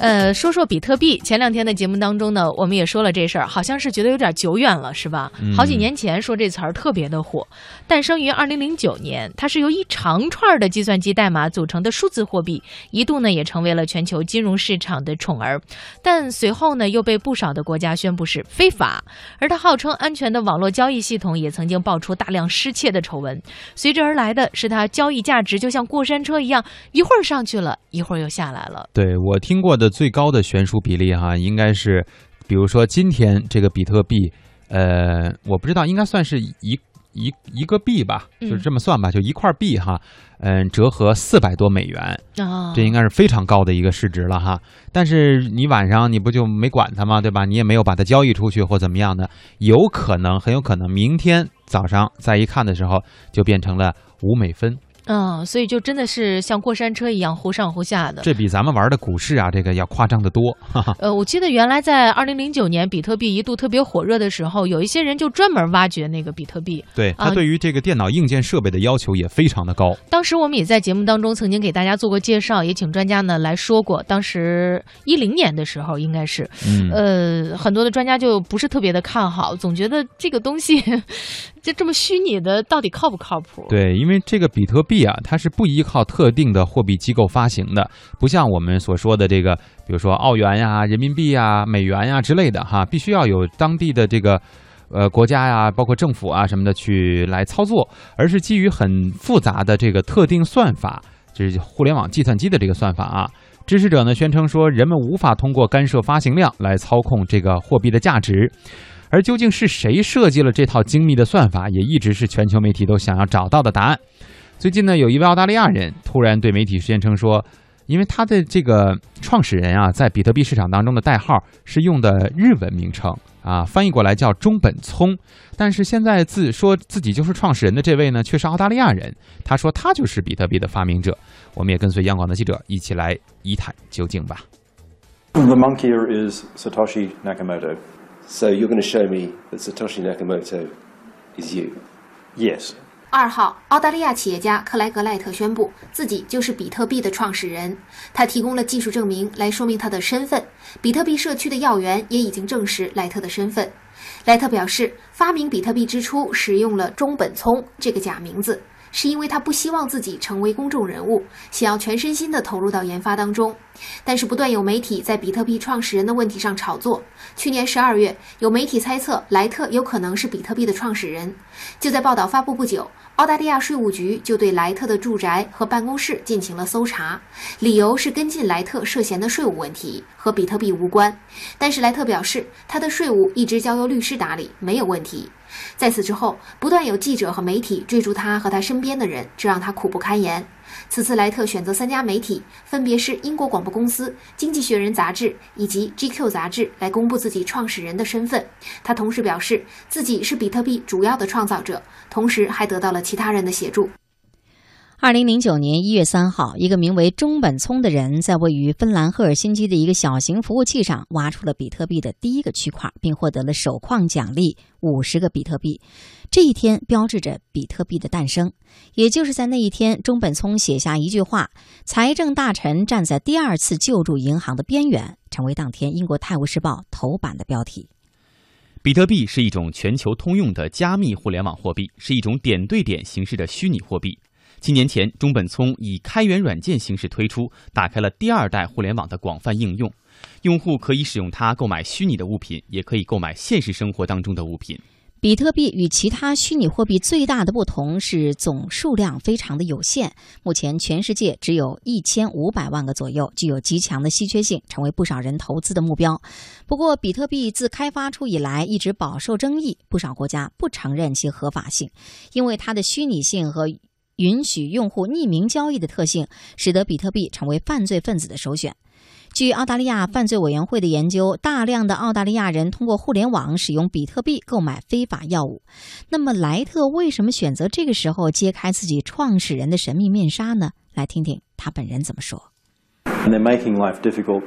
呃，说说比特币。前两天的节目当中呢，我们也说了这事儿，好像是觉得有点久远了，是吧？好几年前说这词儿特别的火。诞生于二零零九年，它是由一长串的计算机代码组成的数字货币，一度呢也成为了全球金融市场的宠儿。但随后呢，又被不少的国家宣布是非法。而它号称安全的网络交易系统，也曾经爆出大量失窃的丑闻。随之而来的是它交易价值就像过山车一样，一会儿上去了，一会儿又下来了。对我听过的最高的悬殊比例哈，应该是，比如说今天这个比特币，呃，我不知道应该算是一一一个币吧，就是这么算吧，就一块币哈，嗯，折合四百多美元啊，这应该是非常高的一个市值了哈。但是你晚上你不就没管它吗？对吧？你也没有把它交易出去或怎么样的，有可能很有可能明天早上再一看的时候，就变成了五美分。嗯，所以就真的是像过山车一样忽上忽下的。这比咱们玩的股市啊，这个要夸张的多。呃，我记得原来在二零零九年比特币一度特别火热的时候，有一些人就专门挖掘那个比特币。对，他对于这个电脑硬件设备的要求也非常的高。当时我们也在节目当中曾经给大家做过介绍，也请专家呢来说过。当时一零年的时候，应该是，呃，很多的专家就不是特别的看好，总觉得这个东西 就这么虚拟的，到底靠不靠谱？对，因为这个比特币。它是不依靠特定的货币机构发行的，不像我们所说的这个，比如说澳元呀、人民币呀、美元呀之类的哈，必须要有当地的这个，呃，国家呀，包括政府啊什么的去来操作，而是基于很复杂的这个特定算法，就是互联网计算机的这个算法啊。支持者呢宣称说，人们无法通过干涉发行量来操控这个货币的价值，而究竟是谁设计了这套精密的算法，也一直是全球媒体都想要找到的答案。最近呢，有一位澳大利亚人突然对媒体宣称说，因为他的这个创始人啊，在比特币市场当中的代号是用的日文名称啊，翻译过来叫中本聪。但是现在自说自己就是创始人的这位呢，却是澳大利亚人。他说他就是比特币的发明者。我们也跟随央广的记者一起来一探究竟吧。The monkey is Satoshi Nakamoto. So you're going to show me that Satoshi Nakamoto is you? Yes. 二号，澳大利亚企业家克莱格赖特宣布自己就是比特币的创始人。他提供了技术证明来说明他的身份。比特币社区的要员也已经证实赖特的身份。赖特表示，发明比特币之初使用了中本聪这个假名字。是因为他不希望自己成为公众人物，想要全身心地投入到研发当中。但是不断有媒体在比特币创始人的问题上炒作。去年十二月，有媒体猜测莱特有可能是比特币的创始人。就在报道发布不久，澳大利亚税务局就对莱特的住宅和办公室进行了搜查，理由是跟进莱特涉嫌的税务问题，和比特币无关。但是莱特表示，他的税务一直交由律师打理，没有问题。在此之后，不断有记者和媒体追逐他和他身边的人，这让他苦不堪言。此次莱特选择三家媒体，分别是英国广播公司、经济学人杂志以及 GQ 杂志，来公布自己创始人的身份。他同时表示自己是比特币主要的创造者，同时还得到了其他人的协助。二零零九年一月三号，一个名为中本聪的人在位于芬兰赫尔辛基的一个小型服务器上挖出了比特币的第一个区块，并获得了首矿奖励五十个比特币。这一天标志着比特币的诞生。也就是在那一天，中本聪写下一句话：“财政大臣站在第二次救助银行的边缘”，成为当天英国《泰晤士报》头版的标题。比特币是一种全球通用的加密互联网货币，是一种点对点形式的虚拟货币。七年前，中本聪以开源软件形式推出，打开了第二代互联网的广泛应用。用户可以使用它购买虚拟的物品，也可以购买现实生活当中的物品。比特币与其他虚拟货币最大的不同是总数量非常的有限，目前全世界只有一千五百万个左右，具有极强的稀缺性，成为不少人投资的目标。不过，比特币自开发出以来一直饱受争议，不少国家不承认其合法性，因为它的虚拟性和。允许用户匿名交易的特性，使得比特币成为犯罪分子的首选。据澳大利亚犯罪委员会的研究，大量的澳大利亚人通过互联网使用比特币购买非法药物。那么，莱特为什么选择这个时候揭开自己创始人的神秘面纱呢？来听听他本人怎么说。And they're making life difficult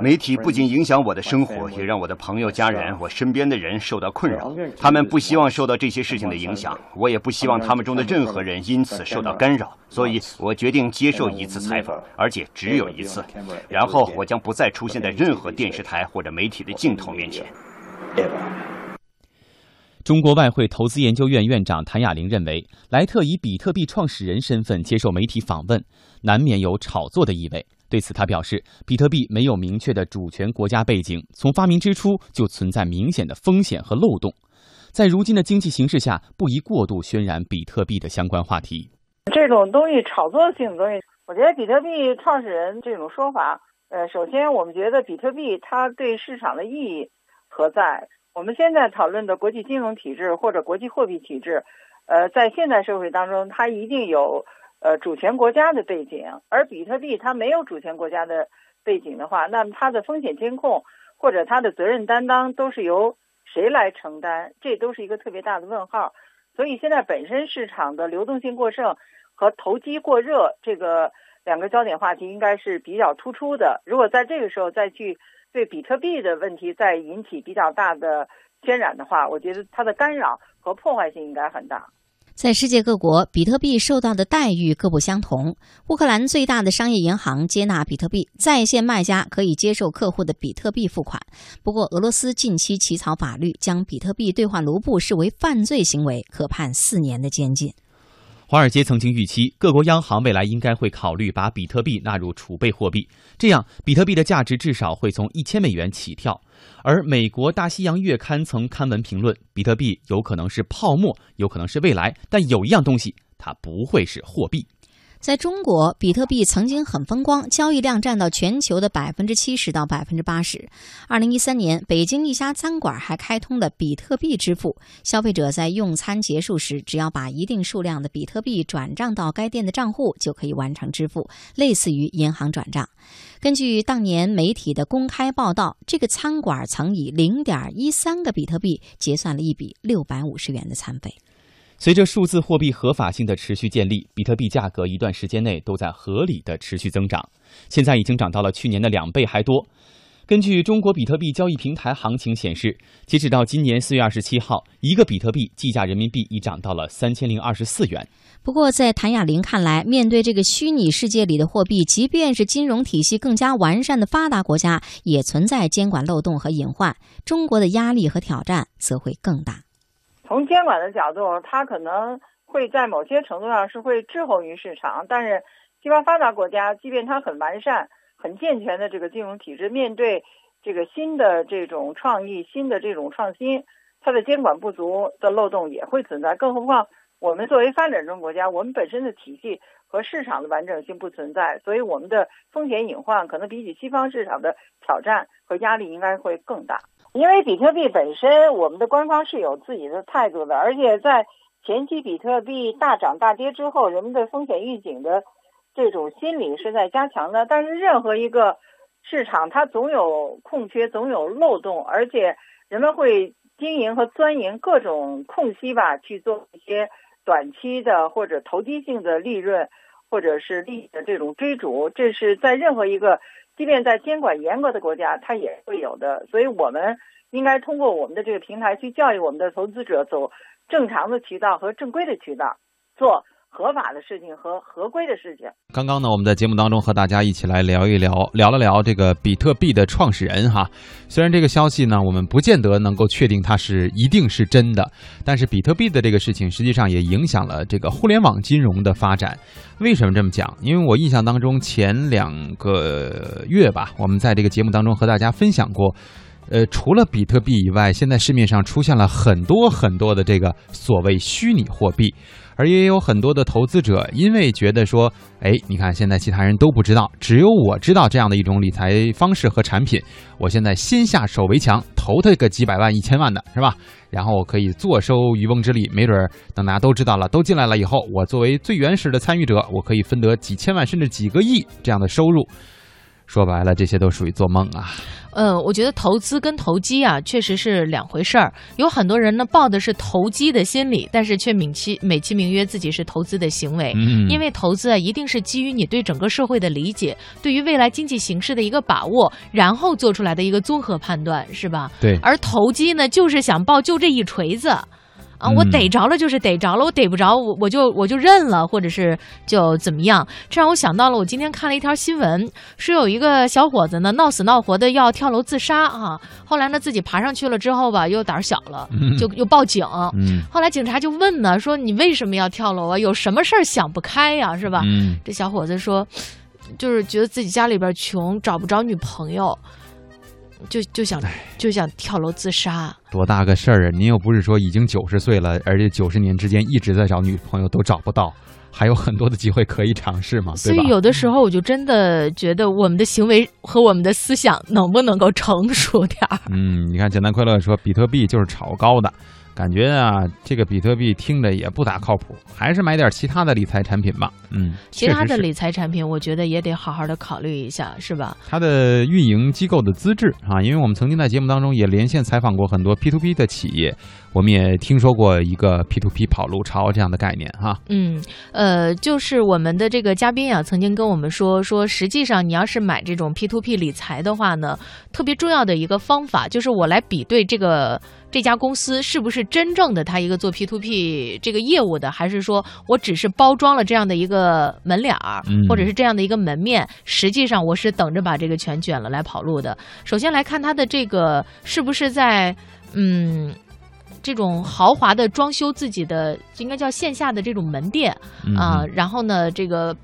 媒体不仅影响我的生活，也让我的朋友、家人、我身边的人受到困扰。他们不希望受到这些事情的影响，我也不希望他们中的任何人因此受到干扰。所以我决定接受一次采访，而且只有一次。然后我将不再出现在任何电视台或者媒体的镜头面前。中国外汇投资研究院院长谭雅玲认为，莱特以比特币创始人身份接受媒体访问，难免有炒作的意味。对此，他表示，比特币没有明确的主权国家背景，从发明之初就存在明显的风险和漏洞。在如今的经济形势下，不宜过度渲染比特币的相关话题。这种东西炒作性的东西，我觉得比特币创始人这种说法，呃，首先我们觉得比特币它对市场的意义何在？我们现在讨论的国际金融体制或者国际货币体制，呃，在现代社会当中，它一定有。呃，主权国家的背景，而比特币它没有主权国家的背景的话，那么它的风险监控或者它的责任担当都是由谁来承担？这都是一个特别大的问号。所以现在本身市场的流动性过剩和投机过热这个两个焦点话题应该是比较突出的。如果在这个时候再去对比特币的问题再引起比较大的渲染的话，我觉得它的干扰和破坏性应该很大。在世界各国，比特币受到的待遇各不相同。乌克兰最大的商业银行接纳比特币，在线卖家可以接受客户的比特币付款。不过，俄罗斯近期起草法律，将比特币兑换卢布视为犯罪行为，可判四年的监禁。华尔街曾经预期，各国央行未来应该会考虑把比特币纳入储备货币，这样比特币的价值至少会从一千美元起跳。而美国大西洋月刊曾刊文评论，比特币有可能是泡沫，有可能是未来，但有一样东西，它不会是货币。在中国，比特币曾经很风光，交易量占到全球的百分之七十到百分之八十。二零一三年，北京一家餐馆还开通了比特币支付，消费者在用餐结束时，只要把一定数量的比特币转账到该店的账户，就可以完成支付，类似于银行转账。根据当年媒体的公开报道，这个餐馆曾以零点一三个比特币结算了一笔六百五十元的餐费。随着数字货币合法性的持续建立，比特币价格一段时间内都在合理的持续增长，现在已经涨到了去年的两倍还多。根据中国比特币交易平台行情显示，截止到今年四月二十七号，一个比特币计价人民币已涨到了三千零二十四元。不过，在谭亚玲看来，面对这个虚拟世界里的货币，即便是金融体系更加完善的发达国家，也存在监管漏洞和隐患，中国的压力和挑战则会更大。从监管的角度，它可能会在某些程度上是会滞后于市场，但是西方发达国家，即便它很完善、很健全的这个金融体制，面对这个新的这种创意、新的这种创新，它的监管不足的漏洞也会存在。更何况我们作为发展中国家，我们本身的体系和市场的完整性不存在，所以我们的风险隐患可能比起西方市场的挑战和压力应该会更大。因为比特币本身，我们的官方是有自己的态度的，而且在前期比特币大涨大跌之后，人们的风险预警的这种心理是在加强的。但是任何一个市场，它总有空缺，总有漏洞，而且人们会经营和钻营各种空隙吧，去做一些短期的或者投机性的利润，或者是利益的这种追逐。这是在任何一个。即便在监管严格的国家，它也会有的。所以，我们应该通过我们的这个平台去教育我们的投资者，走正常的渠道和正规的渠道，做合法的事情和合规的事情。刚刚呢，我们在节目当中和大家一起来聊一聊，聊了聊这个比特币的创始人哈。虽然这个消息呢，我们不见得能够确定它是一定是真的，但是比特币的这个事情实际上也影响了这个互联网金融的发展。为什么这么讲？因为我印象当中，前两个月吧，我们在这个节目当中和大家分享过，呃，除了比特币以外，现在市面上出现了很多很多的这个所谓虚拟货币。而也有很多的投资者，因为觉得说，哎，你看现在其他人都不知道，只有我知道这样的一种理财方式和产品，我现在先下手为强，投他个几百万、一千万的，是吧？然后我可以坐收渔翁之利，没准儿等大家都知道了，都进来了以后，我作为最原始的参与者，我可以分得几千万甚至几个亿这样的收入。说白了，这些都属于做梦啊。嗯，我觉得投资跟投机啊，确实是两回事儿。有很多人呢，抱的是投机的心理，但是却美其美其名曰自己是投资的行为。嗯，因为投资啊，一定是基于你对整个社会的理解，对于未来经济形势的一个把握，然后做出来的一个综合判断，是吧？对。而投机呢，就是想抱就这一锤子。啊，我逮着了就是逮着了，我逮不着我我就我就认了，或者是就怎么样？这让我想到了，我今天看了一条新闻，是有一个小伙子呢闹死闹活的要跳楼自杀啊，后来呢自己爬上去了之后吧，又胆儿小了，就又报警。嗯，后来警察就问呢，说你为什么要跳楼啊？有什么事儿想不开呀？是吧？嗯，这小伙子说，就是觉得自己家里边穷，找不着女朋友。就就想就想跳楼自杀，多大个事儿啊！您又不是说已经九十岁了，而且九十年之间一直在找女朋友都找不到，还有很多的机会可以尝试嘛，所以有的时候我就真的觉得我们的行为和我们的思想能不能够成熟点儿？嗯，你看简单快乐说比特币就是炒高的。感觉啊，这个比特币听着也不咋靠谱，还是买点其他的理财产品吧。嗯，其他的理财产品，我觉得也得好好的考虑一下，是吧？它的运营机构的资质啊，因为我们曾经在节目当中也连线采访过很多 P to P 的企业，我们也听说过一个 P to P 跑路潮这样的概念哈。嗯，呃，就是我们的这个嘉宾啊，曾经跟我们说说，实际上你要是买这种 P to P 理财的话呢，特别重要的一个方法就是我来比对这个。这家公司是不是真正的他一个做 P to P 这个业务的，还是说我只是包装了这样的一个门脸儿，或者是这样的一个门面？实际上我是等着把这个全卷了来跑路的。首先来看它的这个是不是在嗯这种豪华的装修自己的应该叫线下的这种门店啊，然后呢这个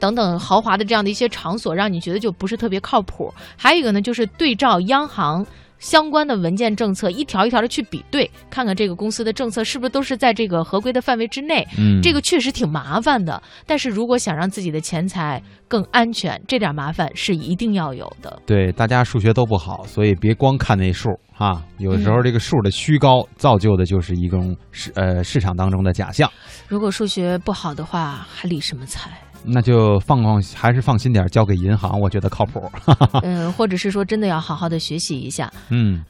等等豪华的这样的一些场所，让你觉得就不是特别靠谱。还有一个呢，就是对照央行。相关的文件政策一条一条的去比对，看看这个公司的政策是不是都是在这个合规的范围之内。嗯，这个确实挺麻烦的，但是如果想让自己的钱财更安全，这点麻烦是一定要有的。对，大家数学都不好，所以别光看那数哈。有时候这个数的虚高，造就的就是一种市呃市场当中的假象。如果数学不好的话，还理什么财？那就放放，还是放心点，交给银行，我觉得靠谱。嗯，或者是说，真的要好好的学习一下。嗯。